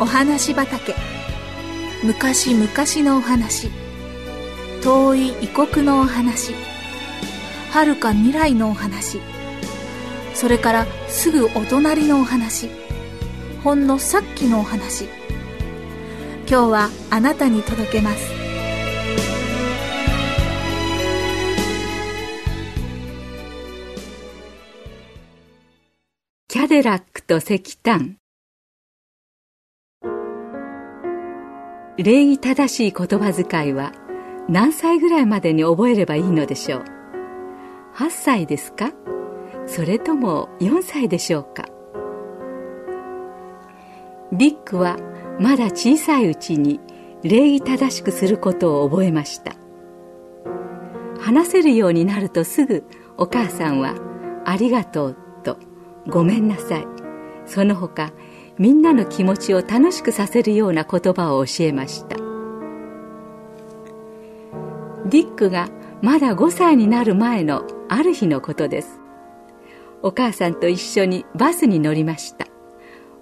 お話畑。昔々のお話。遠い異国のお話。遥か未来のお話。それからすぐお隣のお話。ほんのさっきのお話。今日はあなたに届けます。キャデラックと石炭。礼儀正しい言葉遣いは何歳ぐらいまでに覚えればいいのでしょう？8歳ですか？それとも4歳でしょうか？ディックはまだ小さいうちに礼儀正しくすることを覚えました。話せるようになるとすぐお母さんは「ありがとう」と「ごめんなさい」その他みんなの気持ちを楽しくさせるような言葉を教えました。ディックがまだ5歳になる前のある日のことです。お母さんと一緒にバスに乗りました。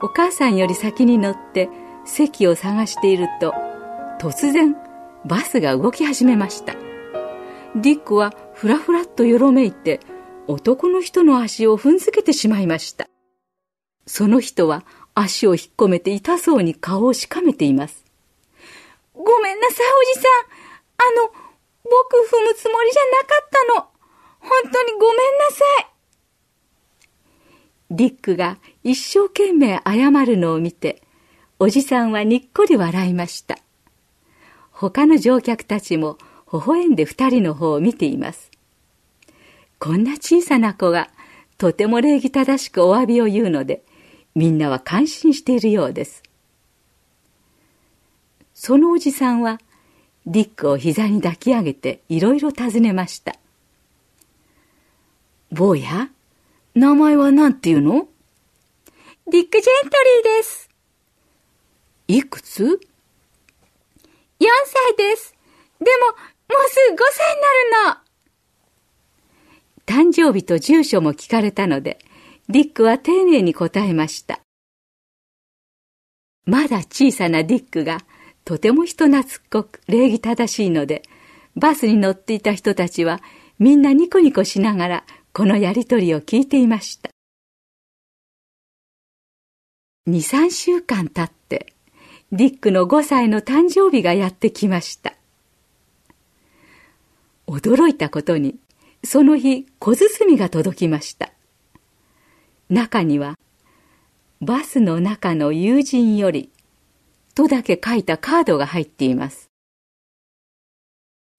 お母さんより先に乗って席を探していると突然バスが動き始めました。ディックはふらふらっとよろめいて男の人の足を踏んづけてしまいました。その人は足を引っ込めて痛そうに顔をしかめていますごめんなさいおじさんあの僕踏むつもりじゃなかったの本当にごめんなさいディックが一生懸命謝るのを見て、おじさんはにっこり笑いました。他の乗客たちも微笑んで二人の方を見ています。こんな小さな子がとても礼儀正しくお詫びを言うので、みんなは感心しているようです。そのおじさんは、ディックを膝に抱き上げていろいろ尋ねました。坊や、名前は何て言うの？ディック・ジェントリーです。いくつ ?4 歳です。でも、もうすぐ5歳になるの。誕生日と住所も聞かれたので、ディックは丁寧に答えました。まだ小さなディックがとても人懐っこく礼儀正しいので、バスに乗っていた人たちはみんなニコニコしながらこのやりとりを聞いていました。二、三週間経って、ディックの5歳の誕生日がやってきました。驚いたことに、その日、小包が届きました。中には、バスの中の友人より、とだけ書いたカードが入っています。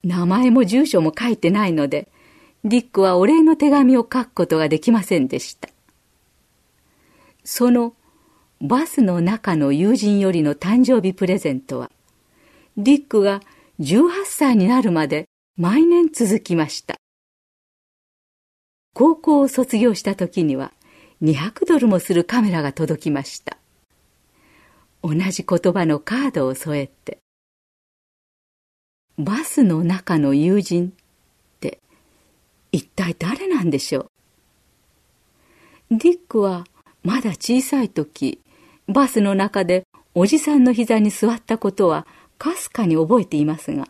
名前も住所も書いてないので、ディックはお礼の手紙を書くことができませんでした。そのバスの中の友人よりの誕生日プレゼントは、ディックが18歳になるまで毎年続きました。高校を卒業した時には200ドルもするカメラが届きました。同じ言葉のカードを添えて、バスの中の友人って一体誰なんでしょう？ディックはまだ小さい時バスの中でおじさんの膝に座ったことはかすかに覚えていますが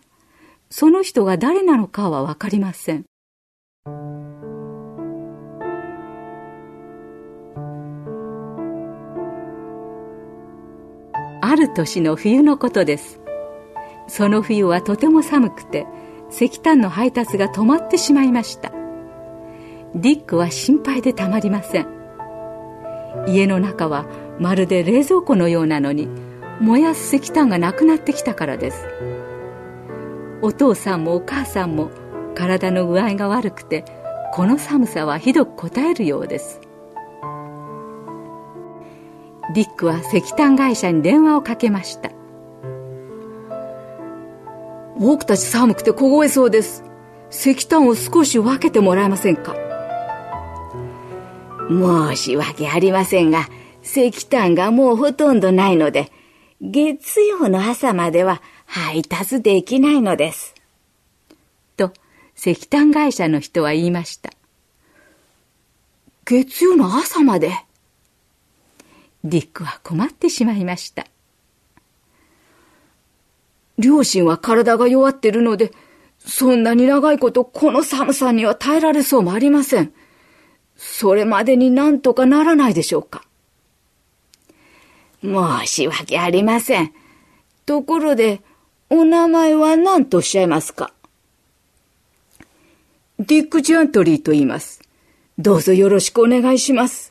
その人が誰なのかは分かりませんある年の冬のことです。その冬はとても寒くて石炭の配達が止まってしまいました。ディックは心配でたまりません。家の中はまるで冷蔵庫のようなのに燃やす石炭がなくなってきたからです。お父さんもお母さんも体の具合が悪くてこの寒さはひどくこたえるようです。ディックは石炭会社に電話をかけました僕たち寒くて凍えそうです。石炭を少し分けてもらえませんか？申し訳ありませんが、石炭がもうほとんどないので、月曜の朝までは配達できないのです。と、石炭会社の人は言いました。月曜の朝まで？ディックは困ってしまいました。両親は体が弱ってるので、そんなに長いことこの寒さには耐えられそうもありません。それまでになんとかならないでしょうか。申し訳ありません。ところで、お名前は何とおっしゃいますか？ディック・ジャントリーと言います。どうぞよろしくお願いします。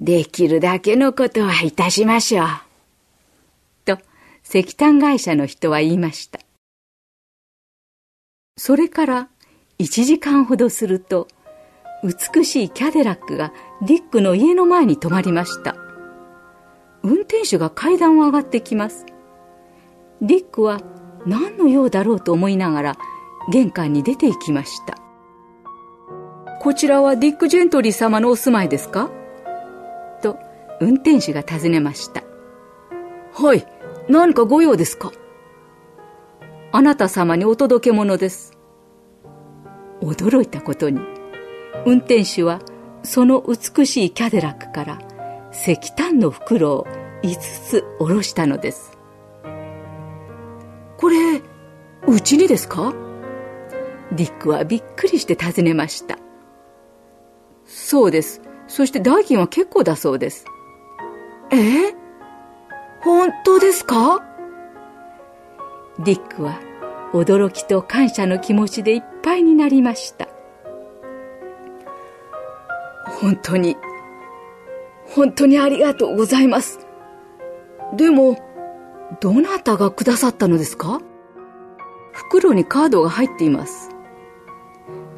できるだけのことはいたしましょう。と、石炭会社の人は言いました。それから1時間ほどすると、美しいキャデラックがディックの家の前に止まりました。運転手が階段を上がってきます。ディックは何の用だろうと思いながら玄関に出て行きました。こちらはディック・ジェントリー様のお住まいですか？と運転手が尋ねました。はい、何かご用ですかあなた様にお届け物です。驚いたことに、運転手はその美しいキャデラックから石炭の袋を5つ下ろしたのです。これ、うちにですか？ディックはびっくりして尋ねました。そうです。そして代金は結構だそうです。え？本当ですか？ディックは驚きと感謝の気持ちでいっぱいになりました。本当に、本当にありがとうございます。でも、どなたがくださったのですか？袋にカードが入っています。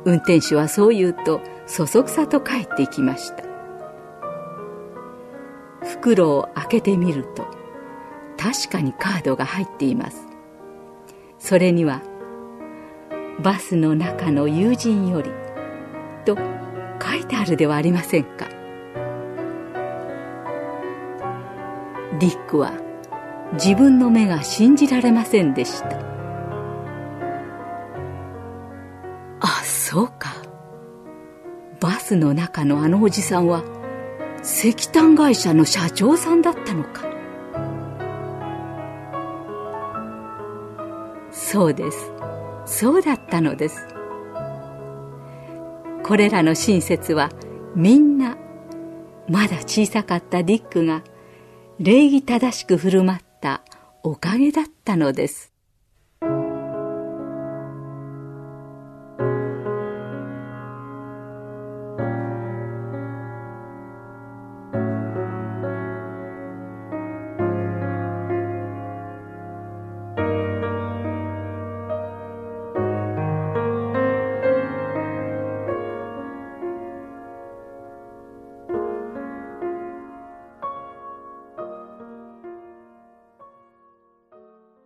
運転手はそう言うと、そそくさと帰っていきました。袋を開けてみると、確かにカードが入っています。それには、バスの中の友人より、と書いてあるではありませんか。ディックは自分の目が信じられませんでした。バスの中のあのおじさんは石炭会社の社長さんだったのか。そうです。そうだったのです。これらの親切はみんなまだ小さかったディックが礼儀正しく振る舞ったおかげだったのです。